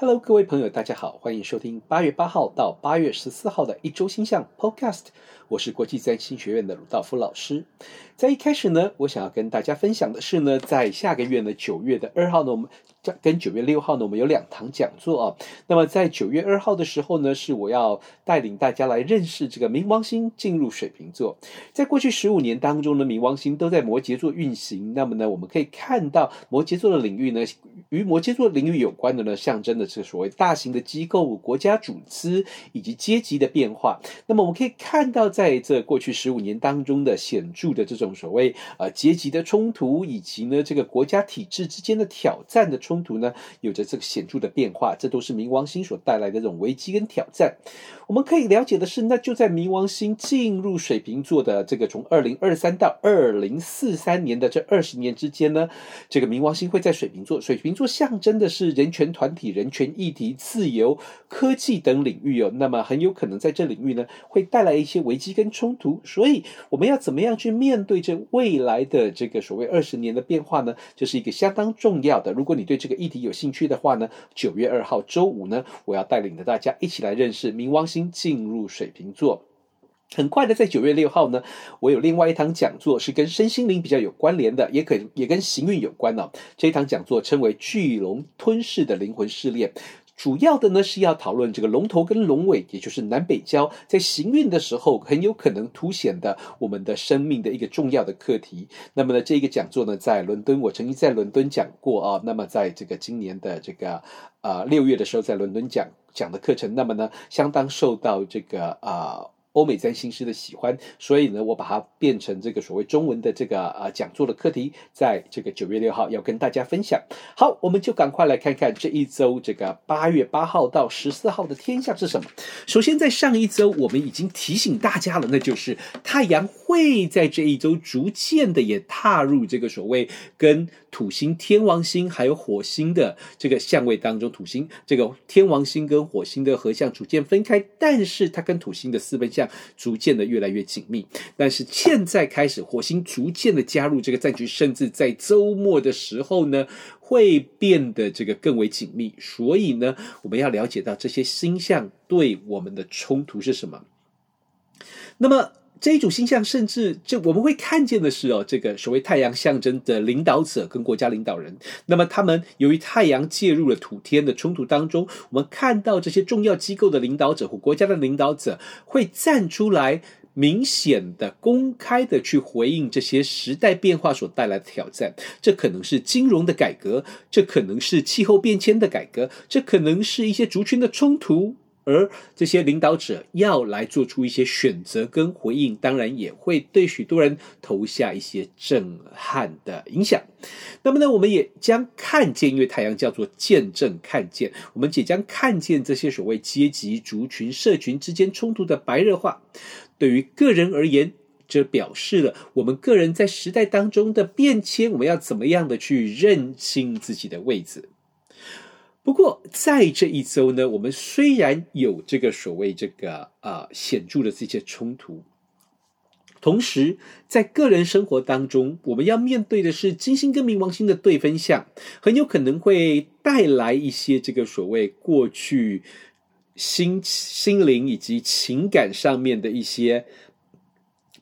Hello，各位朋友，大家好，欢迎收听八月八号到八月十四号的一周星象 Podcast。我是国际占星学院的鲁道夫老师。在一开始呢，我想要跟大家分享的是呢，在下个月呢，九月的二号呢，我们跟九月六号呢，我们有两堂讲座啊。那么在九月二号的时候呢，是我要带领大家来认识这个冥王星进入水瓶座。在过去十五年当中呢，冥王星都在摩羯座运行。那么呢，我们可以看到摩羯座的领域呢，与摩羯座领域有关的呢，象征的是所谓大型的机构、国家组织以及阶级的变化。那么我们可以看到，在这过去十五年当中的显著的这种所谓呃阶级的冲突，以及呢这个国家体制之间的挑战的冲突呢，有着这个显著的变化。这都是冥王星所带来的这种危机跟挑战。我们可以了解的是，那就在冥王星进入水瓶座的这个从二零二三到二零四三年的这二十年之间呢，这个冥王星会在水瓶座。水瓶座象征的是人权团体、人权议题、自由、科技等领域哦。那么很有可能在这领域呢，会带来一些危机。跟冲突，所以我们要怎么样去面对这未来的这个所谓二十年的变化呢？这是一个相当重要的。如果你对这个议题有兴趣的话呢，九月二号周五呢，我要带领着大家一起来认识冥王星进入水瓶座。很快的，在九月六号呢，我有另外一堂讲座是跟身心灵比较有关联的，也可也跟行运有关哦。这一堂讲座称为“巨龙吞噬的灵魂试炼”。主要的呢是要讨论这个龙头跟龙尾，也就是南北交，在行运的时候很有可能凸显的我们的生命的一个重要的课题。那么呢，这个讲座呢在伦敦，我曾经在伦敦讲过啊。那么在这个今年的这个呃六月的时候，在伦敦讲讲的课程，那么呢相当受到这个啊。欧美占星师的喜欢，所以呢，我把它变成这个所谓中文的这个啊讲座的课题，在这个九月六号要跟大家分享。好，我们就赶快来看看这一周这个八月八号到十四号的天象是什么。首先，在上一周我们已经提醒大家了，那就是太阳会在这一周逐渐的也踏入这个所谓跟土星、天王星还有火星的这个相位当中。土星这个天王星跟火星的合相逐渐分开，但是它跟土星的四分相。逐渐的越来越紧密，但是现在开始，火星逐渐的加入这个战局，甚至在周末的时候呢，会变得这个更为紧密。所以呢，我们要了解到这些星象对我们的冲突是什么。那么。这一组星象，甚至就我们会看见的是哦，这个所谓太阳象征的领导者跟国家领导人，那么他们由于太阳介入了土天的冲突当中，我们看到这些重要机构的领导者或国家的领导者会站出来，明显的、公开的去回应这些时代变化所带来的挑战。这可能是金融的改革，这可能是气候变迁的改革，这可能是一些族群的冲突。而这些领导者要来做出一些选择跟回应，当然也会对许多人投下一些震撼的影响。那么呢，我们也将看见，因为太阳叫做见证看见，我们也将看见这些所谓阶级、族群、社群之间冲突的白热化。对于个人而言，这表示了我们个人在时代当中的变迁，我们要怎么样的去认清自己的位置。不过，在这一周呢，我们虽然有这个所谓这个啊、呃、显著的这些冲突，同时在个人生活当中，我们要面对的是金星跟冥王星的对分相，很有可能会带来一些这个所谓过去心心灵以及情感上面的一些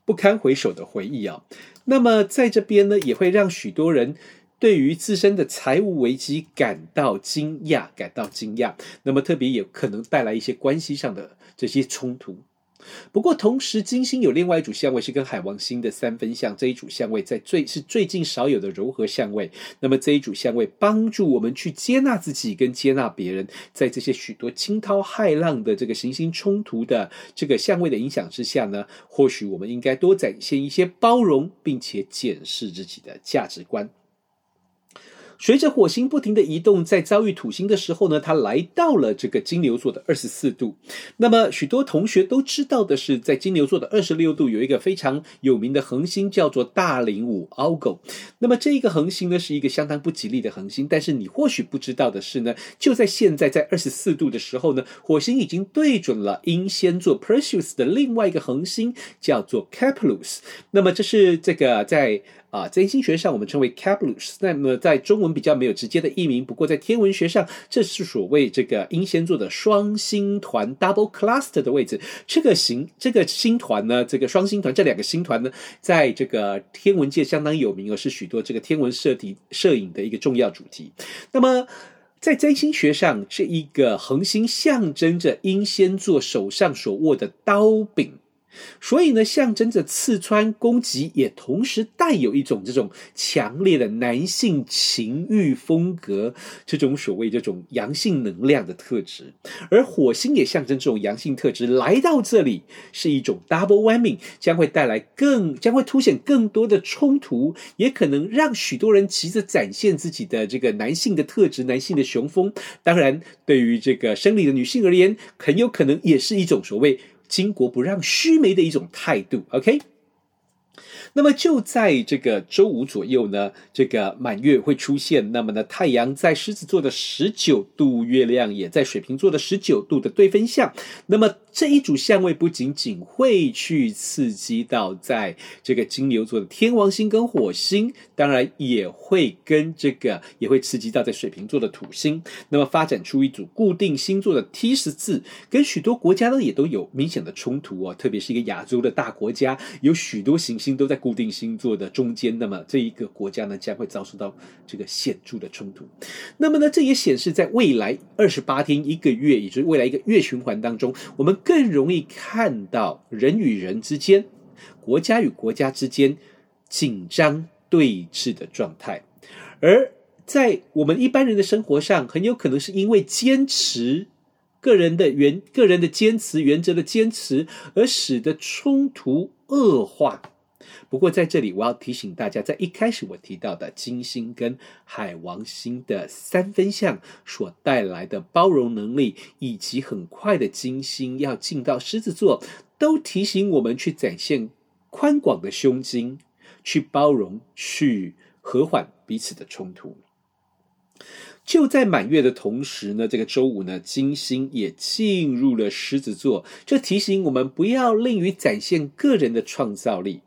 不堪回首的回忆啊。那么在这边呢，也会让许多人。对于自身的财务危机感到惊讶，感到惊讶，那么特别也可能带来一些关系上的这些冲突。不过，同时金星有另外一组相位是跟海王星的三分相，这一组相位在最是最近少有的柔和相位。那么这一组相位帮助我们去接纳自己跟接纳别人，在这些许多惊涛骇浪的这个行星冲突的这个相位的影响之下呢，或许我们应该多展现一些包容，并且检视自己的价值观。随着火星不停的移动，在遭遇土星的时候呢，它来到了这个金牛座的二十四度。那么许多同学都知道的是，在金牛座的二十六度有一个非常有名的恒星，叫做大龄五 （Algo）。那么这一个恒星呢，是一个相当不吉利的恒星。但是你或许不知道的是呢，就在现在，在二十四度的时候呢，火星已经对准了英仙座 Perseus 的另外一个恒星，叫做 Keplerus。那么这是这个在啊，在星学上我们称为 Caplus，那么在中文比较没有直接的译名，不过在天文学上，这是所谓这个英仙座的双星团 （double cluster） 的位置。这个星这个星团呢，这个双星团这两个星团呢，在这个天文界相当有名，而是许多这个天文摄题摄影的一个重要主题。那么在占星学上，这一个恒星象征着英仙座手上所握的刀柄。所以呢，象征着刺穿、攻击，也同时带有一种这种强烈的男性情欲风格，这种所谓这种阳性能量的特质。而火星也象征这种阳性特质来到这里，是一种 double whammy，将会带来更将会凸显更多的冲突，也可能让许多人急着展现自己的这个男性的特质、男性的雄风。当然，对于这个生理的女性而言，很有可能也是一种所谓。巾帼不让须眉的一种态度，OK。那么就在这个周五左右呢，这个满月会出现。那么呢，太阳在狮子座的十九度，月亮也在水瓶座的十九度的对分相。那么这一组相位不仅仅会去刺激到在这个金牛座的天王星跟火星，当然也会跟这个也会刺激到在水瓶座的土星。那么发展出一组固定星座的 T 十字，跟许多国家呢也都有明显的冲突哦。特别是一个亚洲的大国家，有许多行星都在。固定星座的中间，那么这一个国家呢，将会遭受到这个显著的冲突。那么呢，这也显示在未来二十八天一个月，也就是未来一个月循环当中，我们更容易看到人与人之间、国家与国家之间紧张对峙的状态。而在我们一般人的生活上，很有可能是因为坚持个人的原、个人的坚持原则的坚持，而使得冲突恶化。不过在这里，我要提醒大家，在一开始我提到的金星跟海王星的三分相所带来的包容能力，以及很快的金星要进到狮子座，都提醒我们去展现宽广的胸襟，去包容，去和缓彼此的冲突。就在满月的同时呢，这个周五呢，金星也进入了狮子座，这提醒我们不要吝于展现个人的创造力。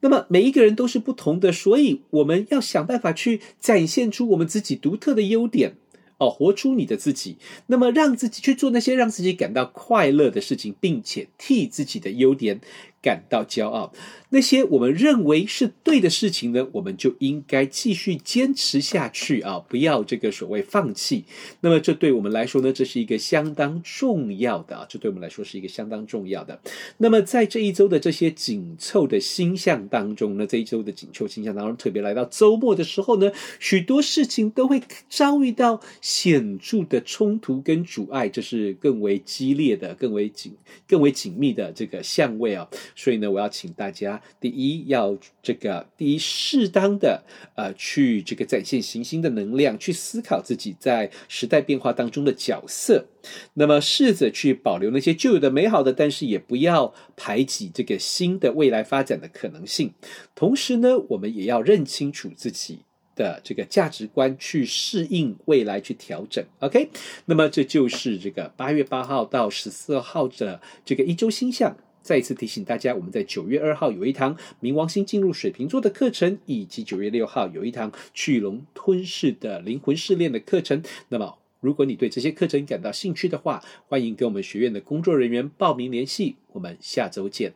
那么每一个人都是不同的，所以我们要想办法去展现出我们自己独特的优点哦，活出你的自己。那么让自己去做那些让自己感到快乐的事情，并且替自己的优点感到骄傲。那些我们认为是对的事情呢，我们就应该继续坚持下去啊！不要这个所谓放弃。那么这对我们来说呢，这是一个相当重要的啊！这对我们来说是一个相当重要的。那么在这一周的这些紧凑的星象当中呢，这一周的紧凑星象当中，特别来到周末的时候呢，许多事情都会遭遇到显著的冲突跟阻碍，这是更为激烈的、更为紧、更为紧密的这个相位啊！所以呢，我要请大家。第一，要这个第一适当的呃，去这个展现行星的能量，去思考自己在时代变化当中的角色。那么，试着去保留那些旧有的美好的，但是也不要排挤这个新的未来发展的可能性。同时呢，我们也要认清楚自己的这个价值观，去适应未来，去调整。OK，那么这就是这个八月八号到十四号的这个一周星象。再一次提醒大家，我们在九月二号有一堂冥王星进入水瓶座的课程，以及九月六号有一堂巨龙吞噬的灵魂试炼的课程。那么，如果你对这些课程感到兴趣的话，欢迎跟我们学院的工作人员报名联系。我们下周见。